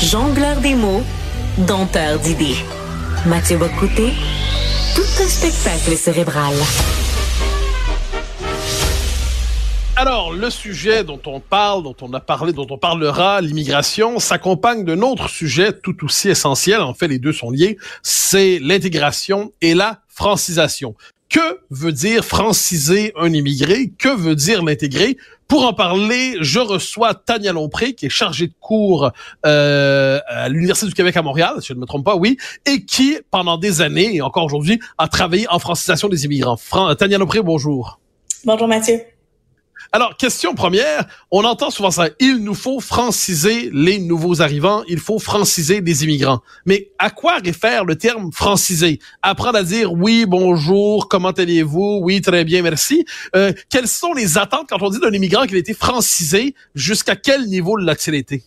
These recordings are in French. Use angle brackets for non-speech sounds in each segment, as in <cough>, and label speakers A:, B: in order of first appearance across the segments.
A: Jongleur des mots, dompteur d'idées. Mathieu Bocoté, tout un spectacle cérébral.
B: Alors, le sujet dont on parle, dont on a parlé, dont on parlera, l'immigration, s'accompagne d'un autre sujet tout aussi essentiel, en fait les deux sont liés, c'est l'intégration et la francisation. Que veut dire franciser un immigré? Que veut dire l'intégrer? Pour en parler, je reçois Tania Lompré, qui est chargée de cours euh, à l'Université du Québec à Montréal, si je ne me trompe pas, oui, et qui, pendant des années, et encore aujourd'hui, a travaillé en francisation des immigrants. Tania Lompré, bonjour.
C: Bonjour Mathieu.
B: Alors, question première, on entend souvent ça, il nous faut franciser les nouveaux arrivants, il faut franciser les immigrants. Mais à quoi réfère le terme franciser? Apprendre à dire oui, bonjour, comment allez-vous? Oui, très bien, merci. Euh, quelles sont les attentes quand on dit d'un immigrant qu'il a été francisé? Jusqu'à quel niveau l'a-t-il été?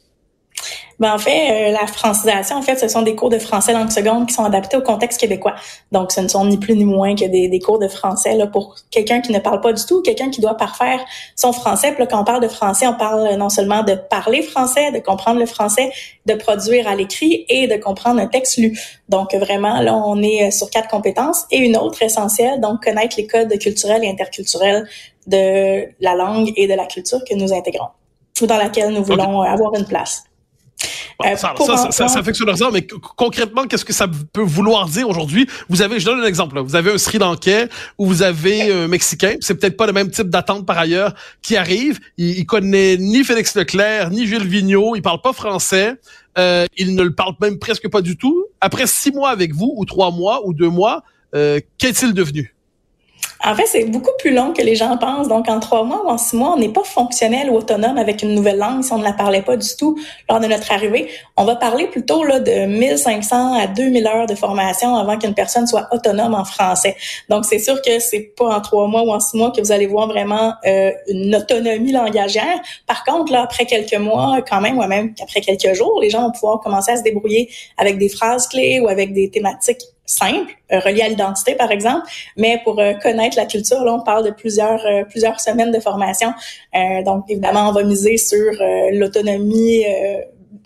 C: Ben, en fait, euh, la francisation, en fait, ce sont des cours de français langue seconde qui sont adaptés au contexte québécois. Donc, ce ne sont ni plus ni moins que des, des cours de français là, pour quelqu'un qui ne parle pas du tout, quelqu'un qui doit parfaire son français. Puis là, quand on parle de français, on parle non seulement de parler français, de comprendre le français, de produire à l'écrit et de comprendre un texte lu. Donc, vraiment, là, on est sur quatre compétences. Et une autre essentielle, donc connaître les codes culturels et interculturels de la langue et de la culture que nous intégrons ou dans laquelle nous voulons avoir une place.
B: Euh, ça, ça, ça, ça, fait que ça, mais concrètement, qu'est-ce que ça peut vouloir dire aujourd'hui? Vous avez, je donne un exemple, vous avez un Sri Lankais ou vous avez un Mexicain, c'est peut-être pas le même type d'attente par ailleurs, qui arrive, il, il, connaît ni Félix Leclerc, ni Gilles Vigneault, il parle pas français, euh, il ne le parle même presque pas du tout. Après six mois avec vous, ou trois mois, ou deux mois, euh, qu'est-il devenu?
C: En fait, c'est beaucoup plus long que les gens pensent. Donc, en trois mois ou en six mois, on n'est pas fonctionnel ou autonome avec une nouvelle langue si on ne la parlait pas du tout lors de notre arrivée. On va parler plutôt là, de 1500 à 2000 heures de formation avant qu'une personne soit autonome en français. Donc, c'est sûr que c'est pas en trois mois ou en six mois que vous allez voir vraiment euh, une autonomie langagère. Par contre, là, après quelques mois, quand même, ou même après quelques jours, les gens vont pouvoir commencer à se débrouiller avec des phrases clés ou avec des thématiques simple, euh, relié à l'identité par exemple, mais pour euh, connaître la culture, là on parle de plusieurs euh, plusieurs semaines de formation. donc évidemment, on va miser sur l'autonomie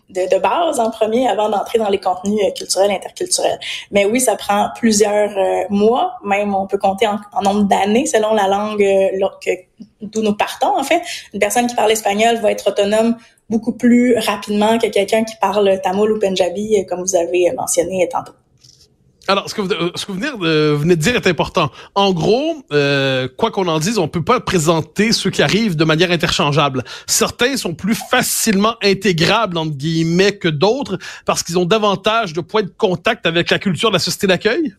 C: de, base en premier avant d'entrer dans les contenus culturels interculturels. Mais oui, ça prend plusieurs mois, même on peut compter en, nombre d'années selon la langue d'où nous partons en fait. Une personne qui parle espagnol va être autonome beaucoup plus rapidement que quelqu'un qui parle tamoul ou punjabi, comme vous avez mentionné tantôt.
B: Alors, ce que vous, euh, ce que vous venez, de, venez de dire est important. En gros, euh, quoi qu'on en dise, on peut pas présenter ceux qui arrivent de manière interchangeable. Certains sont plus facilement intégrables, entre guillemets, que d'autres parce qu'ils ont davantage de points de contact avec la culture de la société d'accueil?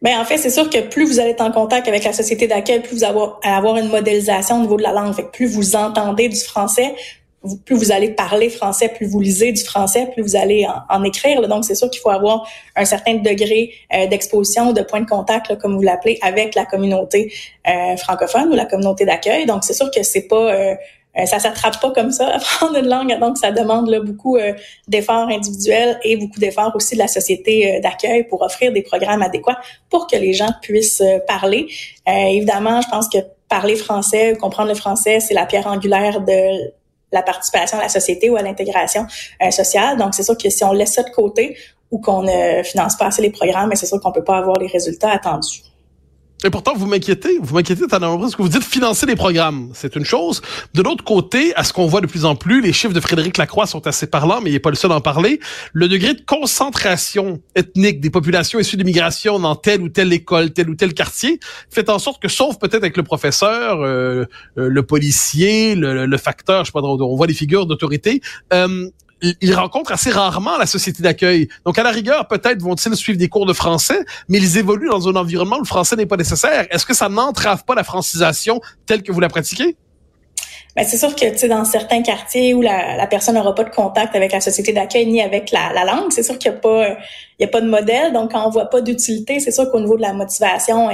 C: Ben en fait, c'est sûr que plus vous allez être en contact avec la société d'accueil, plus vous allez avoir une modélisation au niveau de la langue. Fait que plus vous entendez du français, plus vous allez parler français, plus vous lisez du français, plus vous allez en, écrire. Donc, c'est sûr qu'il faut avoir un certain degré euh, d'exposition, de point de contact, comme vous l'appelez, avec la communauté euh, francophone ou la communauté d'accueil. Donc, c'est sûr que c'est pas euh, euh ça s'attrape pas comme ça, <laughs> apprendre une langue. Donc, ça demande là, beaucoup d'efforts individuels et beaucoup d'efforts aussi de la société d'accueil pour offrir des programmes adéquats pour que les gens puissent parler. évidemment, je pense que parler français, comprendre le français, c'est la pierre angulaire de la participation à la société ou à l'intégration euh, sociale. Donc, c'est sûr que si on laisse ça de côté ou qu'on ne finance pas assez les programmes, c'est sûr qu'on peut pas avoir les résultats attendus.
B: Et pourtant, vous m'inquiétez, vous m'inquiétez, parce que vous dites financer les programmes. C'est une chose. De l'autre côté, à ce qu'on voit de plus en plus, les chiffres de Frédéric Lacroix sont assez parlants, mais il n'est pas le seul à en parler. Le degré de concentration ethnique des populations issues d'immigration dans telle ou telle école, tel ou tel quartier, fait en sorte que, sauf peut-être avec le professeur, euh, euh, le policier, le, facteur, je sais pas, on voit des figures d'autorité, euh, ils rencontrent assez rarement la société d'accueil. Donc, à la rigueur, peut-être vont-ils suivre des cours de français, mais ils évoluent dans un environnement où le français n'est pas nécessaire. Est-ce que ça n'entrave pas la francisation telle que vous la pratiquez?
C: Ben, c'est sûr que tu sais dans certains quartiers où la, personne n'aura pas de contact avec la société d'accueil ni avec la, la langue, c'est sûr qu'il n'y a pas il y a pas de modèle. Donc quand on voit pas d'utilité, c'est sûr qu'au niveau de la motivation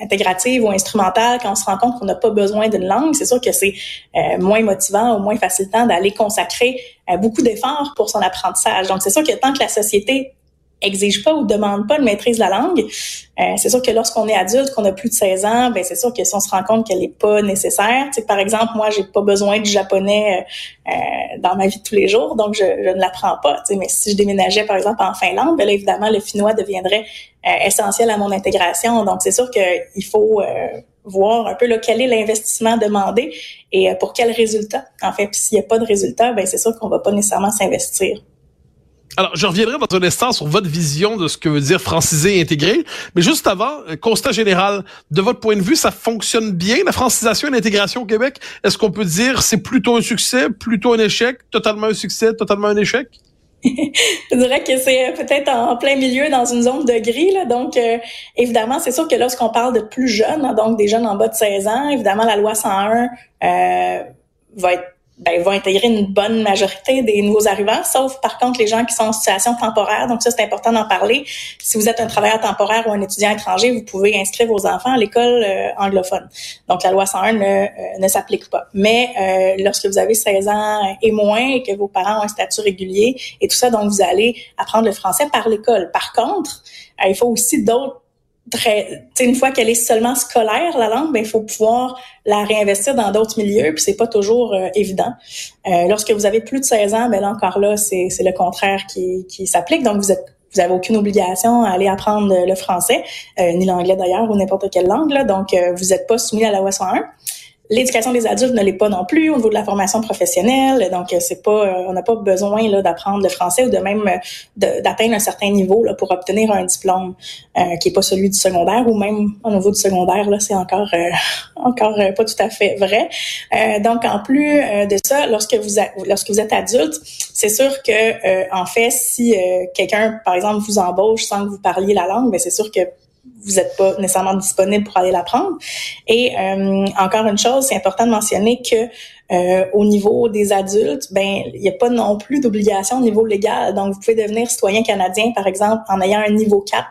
C: intégrative ou instrumentale, quand on se rend compte qu'on n'a pas besoin d'une langue, c'est sûr que c'est euh, moins motivant ou moins facilitant d'aller consacrer beaucoup d'efforts pour son apprentissage. Donc, c'est sûr que tant que la société exige pas ou demande pas une maîtrise de la langue. Euh, c'est sûr que lorsqu'on est adulte, qu'on a plus de 16 ans, ben c'est sûr que si on se rend compte qu'elle est pas nécessaire, tu sais, par exemple, moi, j'ai pas besoin du japonais euh, euh, dans ma vie de tous les jours, donc je, je ne l'apprends pas. Tu sais, mais si je déménageais, par exemple, en Finlande, ben là, évidemment, le finnois deviendrait essentiel à mon intégration. Donc, c'est sûr qu'il faut voir un peu là, quel est l'investissement demandé et pour quel résultat. En fait, s'il n'y a pas de résultat, ben c'est sûr qu'on va pas nécessairement s'investir.
B: Alors, je reviendrai dans un instant sur votre vision de ce que veut dire franciser et intégrer. Mais juste avant, euh, constat général, de votre point de vue, ça fonctionne bien, la francisation et l'intégration au Québec? Est-ce qu'on peut dire c'est plutôt un succès, plutôt un échec, totalement un succès, totalement un échec? <laughs>
C: je dirais que c'est peut-être en plein milieu dans une zone de gris. Là. Donc, euh, évidemment, c'est sûr que lorsqu'on parle de plus jeunes, hein, donc des jeunes en bas de 16 ans, évidemment, la loi 101 euh, va être ben, vont intégrer une bonne majorité des nouveaux arrivants, sauf par contre les gens qui sont en situation temporaire. Donc ça, c'est important d'en parler. Si vous êtes un travailleur temporaire ou un étudiant étranger, vous pouvez inscrire vos enfants à l'école euh, anglophone. Donc la loi 101 ne, euh, ne s'applique pas. Mais euh, lorsque vous avez 16 ans et moins et que vos parents ont un statut régulier et tout ça, donc vous allez apprendre le français par l'école. Par contre, il faut aussi d'autres très, une fois qu'elle est seulement scolaire, la langue, ben, il faut pouvoir la réinvestir dans d'autres milieux, puis c'est pas toujours euh, évident. Euh, lorsque vous avez plus de 16 ans, ben là, encore là, c'est le contraire qui, qui s'applique. Donc, vous êtes vous avez aucune obligation à aller apprendre le français, euh, ni l'anglais d'ailleurs, ou n'importe quelle langue. Là. Donc, vous n'êtes pas soumis à la loi 101. L'éducation des adultes ne l'est pas non plus au niveau de la formation professionnelle, donc euh, c'est pas, euh, on n'a pas besoin là d'apprendre le français ou de même euh, d'atteindre un certain niveau là pour obtenir un diplôme qui est pas celui du secondaire ou même au niveau du secondaire là c'est encore <laughs> encore pas tout à fait vrai. donc en plus de ça, lorsque vous lorsque vous êtes adulte, c'est sûr que en fait si quelqu'un par exemple vous embauche sans que vous parliez la langue, ben c'est sûr que vous n'êtes pas nécessairement disponible pour aller l'apprendre. Et euh, encore une chose, c'est important de mentionner que euh, au niveau des adultes, ben il n'y a pas non plus d'obligation au niveau légal. Donc, vous pouvez devenir citoyen canadien, par exemple, en ayant un niveau 4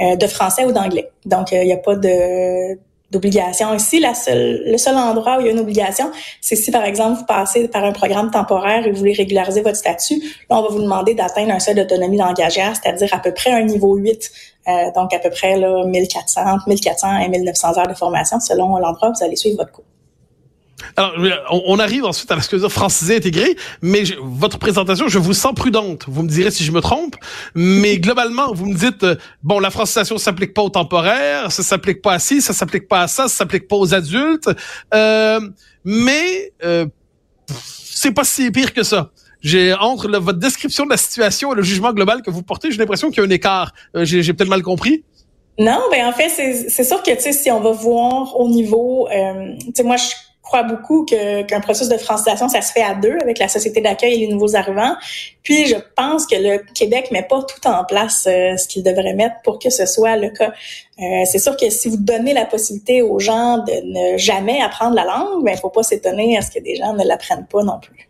C: euh, de français ou d'anglais. Donc, il n'y a pas de d'obligation ici. La seule, le seul endroit où il y a une obligation, c'est si, par exemple, vous passez par un programme temporaire et vous voulez régulariser votre statut. Là, on va vous demander d'atteindre un seuil d'autonomie langagière, c'est-à-dire à peu près un niveau 8 euh, donc à peu près là, 1400, 1400 et 1900 heures de formation selon l'endroit où vous allez suivre votre cours.
B: Alors, on arrive ensuite à la ce francisé intégré, mais votre présentation, je vous sens prudente. Vous me direz si je me trompe, mais globalement, vous me dites, euh, bon, la francisation s'applique pas aux temporaires, ça s'applique pas à ci, ça s'applique pas à ça, ça s'applique pas aux adultes, euh, mais euh, c'est pas si pire que ça j'ai entre votre description de la situation et le jugement global que vous portez, j'ai l'impression qu'il y a un écart. Euh, j'ai peut-être mal compris.
C: Non, ben en fait, c'est sûr que tu sais, si on va voir au niveau, euh, tu sais, moi je crois beaucoup que qu'un processus de francisation, ça se fait à deux avec la société d'accueil et les nouveaux arrivants. Puis je pense que le Québec met pas tout en place euh, ce qu'il devrait mettre pour que ce soit le cas. Euh, c'est sûr que si vous donnez la possibilité aux gens de ne jamais apprendre la langue, ben faut pas s'étonner à ce que des gens ne l'apprennent pas non plus.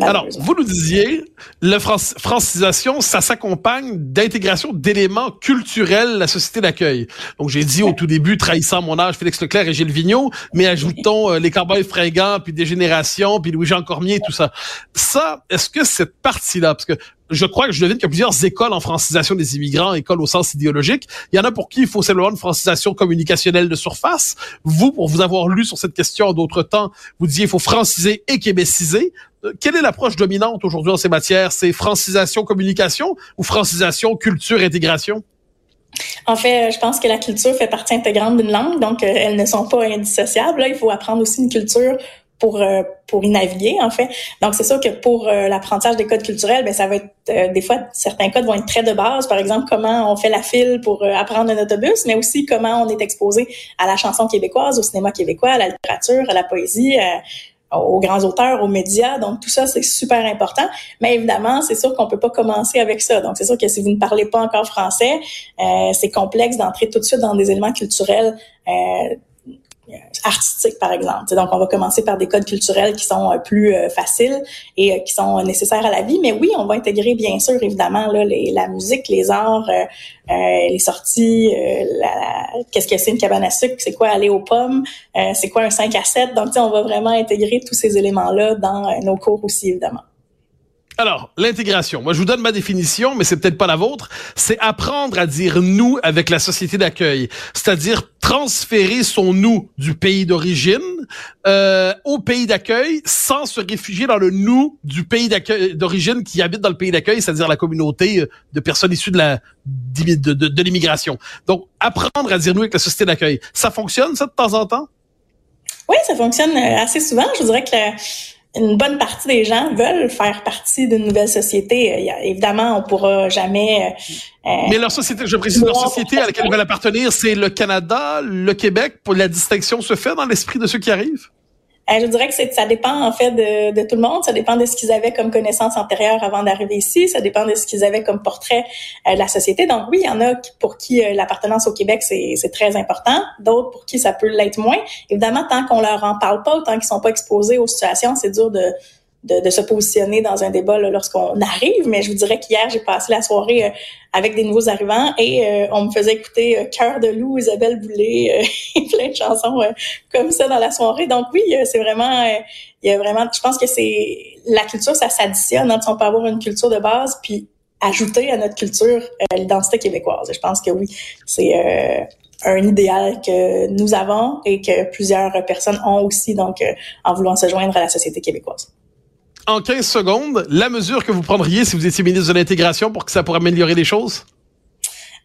B: Alors, vous nous disiez, la francisation, ça s'accompagne d'intégration d'éléments culturels de la société d'accueil. Donc, j'ai dit au tout début, trahissant mon âge, Félix Leclerc et Gilles Vigneault, mais ajoutons euh, les cowboys fringants, puis des générations, puis Louis-Jean Cormier, tout ça. Ça, est-ce que cette partie-là, parce que je crois que je devine qu'il y a plusieurs écoles en francisation des immigrants, écoles au sens idéologique. Il y en a pour qui il faut simplement une francisation communicationnelle de surface. Vous, pour vous avoir lu sur cette question d'autres temps, vous disiez il faut franciser et québéciser. Euh, quelle est l'approche dominante aujourd'hui en ces matières? C'est francisation communication ou francisation culture intégration?
C: En fait, je pense que la culture fait partie intégrante d'une langue, donc euh, elles ne sont pas indissociables. Là, il faut apprendre aussi une culture pour euh, pour y naviguer en fait. Donc c'est sûr que pour euh, l'apprentissage des codes culturels, ben ça va être euh, des fois certains codes vont être très de base, par exemple comment on fait la file pour apprendre un autobus, mais aussi comment on est exposé à la chanson québécoise, au cinéma québécois, à la littérature, à la poésie, aux grands auteurs, aux médias. Donc tout ça c'est super important, mais évidemment, c'est sûr qu'on peut pas commencer avec ça. Donc c'est sûr que si vous ne parlez pas encore français, c'est complexe d'entrer tout de suite dans des éléments culturels artistique, par exemple. donc, on va commencer par des codes culturels qui sont euh, plus euh, faciles et euh, qui sont nécessaires à la vie. Mais oui, on va intégrer, bien sûr, évidemment, là, les, la musique, les arts, les sorties, qu'est-ce que c'est une cabane à sucre, c'est quoi aller aux pommes, c'est quoi un 5 à 7. Donc, on va vraiment intégrer tous ces éléments-là dans nos cours aussi, évidemment.
B: Alors, l'intégration. Moi, je vous donne ma définition, mais c'est peut-être pas la vôtre. C'est apprendre à dire nous avec la société d'accueil. C'est-à-dire transférer son nous du pays d'origine euh, au pays d'accueil sans se réfugier dans le nous du pays d'accueil d'origine qui habite dans le pays d'accueil, c'est-à-dire la communauté de personnes issues de la de l'immigration. Donc, apprendre à dire nous avec la société d'accueil. Ça fonctionne, ça, de temps en temps?
C: Oui, ça fonctionne euh, assez souvent. Je dirais que une bonne partie des gens veulent faire partie d'une nouvelle société. Euh, évidemment, on pourra jamais.
B: Euh, Mais leur société, je précise, leur société à laquelle ils veulent appartenir, c'est le Canada, le Québec. Pour la distinction se fait dans l'esprit de ceux qui arrivent?
C: Euh, je dirais que ça dépend en fait de, tout le monde. Ça dépend de ce qu'ils avaient comme connaissances antérieures avant d'arriver ici. Ça dépend de ce qu'ils avaient comme portrait euh, de la société. Donc oui, il y en a pour qui euh, l'appartenance au Québec c'est très important. D'autres pour qui ça peut l'être moins. Évidemment, tant qu'on leur en parle pas, tant qu'ils sont pas exposés aux situations, c'est dur de de, de, se positionner dans un débat lorsqu'on arrive, mais je vous dirais qu'hier, j'ai passé la soirée euh, avec des nouveaux arrivants et euh, on me faisait écouter euh, Cœur de loup, Isabelle Boulay, <laughs> plein de chansons comme ça dans la soirée. Donc oui, c'est vraiment, il y a vraiment, je pense que c'est la culture, ça s'additionne. Hein, on peut avoir une culture de base, puis ajouter à notre culture l'identité québécoise. Je pense que oui, c'est un idéal que nous avons et que plusieurs personnes ont aussi, donc en voulant se joindre à la société québécoise
B: en 15 secondes, la mesure que vous prendriez si vous étiez ministre de l'Intégration pour que ça pourrait améliorer les choses?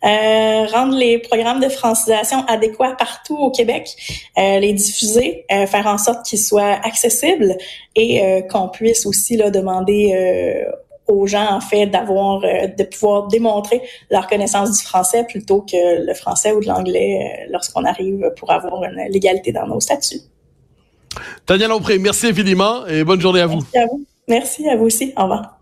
C: Euh, rendre les programmes de francisation adéquats partout au Québec, euh, les diffuser, euh, faire en sorte qu'ils soient accessibles et qu'on puisse aussi là, demander aux gens en fait d'avoir de pouvoir démontrer leur connaissance du français plutôt que le français ou de l'anglais lorsqu'on arrive pour avoir une légalité dans nos statuts.
B: Daniel Lompré, merci infiniment et bonne journée à vous.
C: Merci à vous. Merci à vous aussi. Au revoir.